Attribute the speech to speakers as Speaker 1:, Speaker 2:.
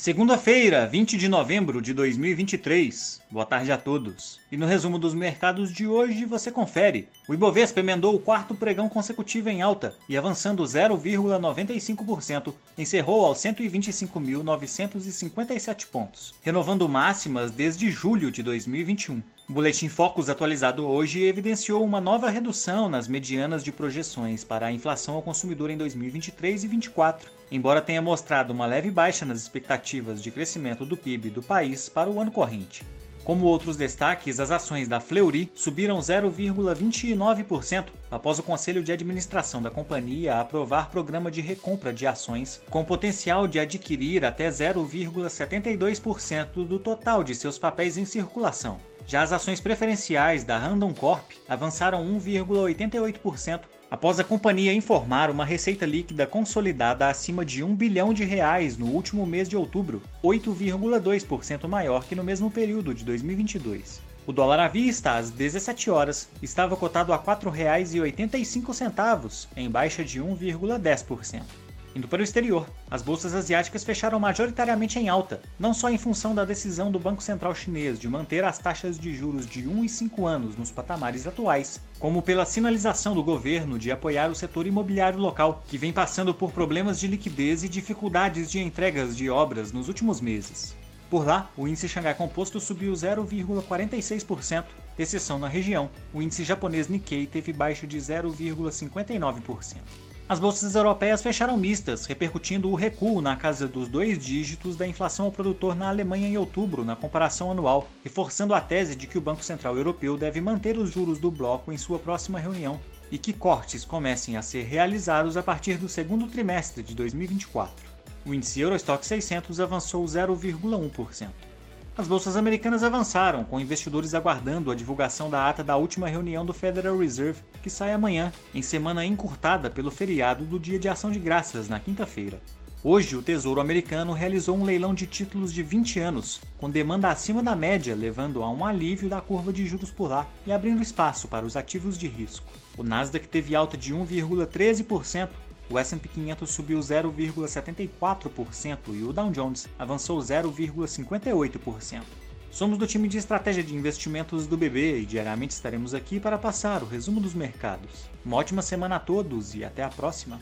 Speaker 1: Segunda-feira, 20 de novembro de 2023. Boa tarde a todos. E no resumo dos mercados de hoje você confere. O Ibovespa emendou o quarto pregão consecutivo em alta e avançando 0,95%, encerrou aos 125.957 pontos, renovando máximas desde julho de 2021. O Boletim Focus atualizado hoje evidenciou uma nova redução nas medianas de projeções para a inflação ao consumidor em 2023 e 2024, embora tenha mostrado uma leve baixa nas expectativas de crescimento do PIB do país para o ano corrente. Como outros destaques, as ações da Fleury subiram 0,29% após o Conselho de Administração da companhia aprovar programa de recompra de ações com potencial de adquirir até 0,72% do total de seus papéis em circulação. Já as ações preferenciais da Random Corp avançaram 1,88% após a companhia informar uma receita líquida consolidada acima de 1 bilhão de reais no último mês de outubro, 8,2% maior que no mesmo período de 2022. O dólar à vista, às 17 horas, estava cotado a R$ 4,85, em baixa de 1,10%. Indo para o exterior, as bolsas asiáticas fecharam majoritariamente em alta, não só em função da decisão do Banco Central Chinês de manter as taxas de juros de 1 e 5 anos nos patamares atuais, como pela sinalização do governo de apoiar o setor imobiliário local, que vem passando por problemas de liquidez e dificuldades de entregas de obras nos últimos meses. Por lá, o índice Xangai Composto subiu 0,46%, exceção na região. O índice japonês Nikkei teve baixa de 0,59%. As bolsas europeias fecharam mistas, repercutindo o recuo na casa dos dois dígitos da inflação ao produtor na Alemanha em outubro, na comparação anual, reforçando a tese de que o Banco Central Europeu deve manter os juros do bloco em sua próxima reunião e que cortes comecem a ser realizados a partir do segundo trimestre de 2024. O índice Eurostock 600 avançou 0,1%. As bolsas americanas avançaram, com investidores aguardando a divulgação da ata da última reunião do Federal Reserve, que sai amanhã, em semana encurtada pelo feriado do Dia de Ação de Graças, na quinta-feira. Hoje, o Tesouro Americano realizou um leilão de títulos de 20 anos, com demanda acima da média, levando a um alívio da curva de juros por lá e abrindo espaço para os ativos de risco. O Nasdaq teve alta de 1,13%, o S&P 500 subiu 0,74% e o Dow Jones avançou 0,58%. Somos do time de estratégia de investimentos do BB e diariamente estaremos aqui para passar o resumo dos mercados. Uma ótima semana a todos e até a próxima!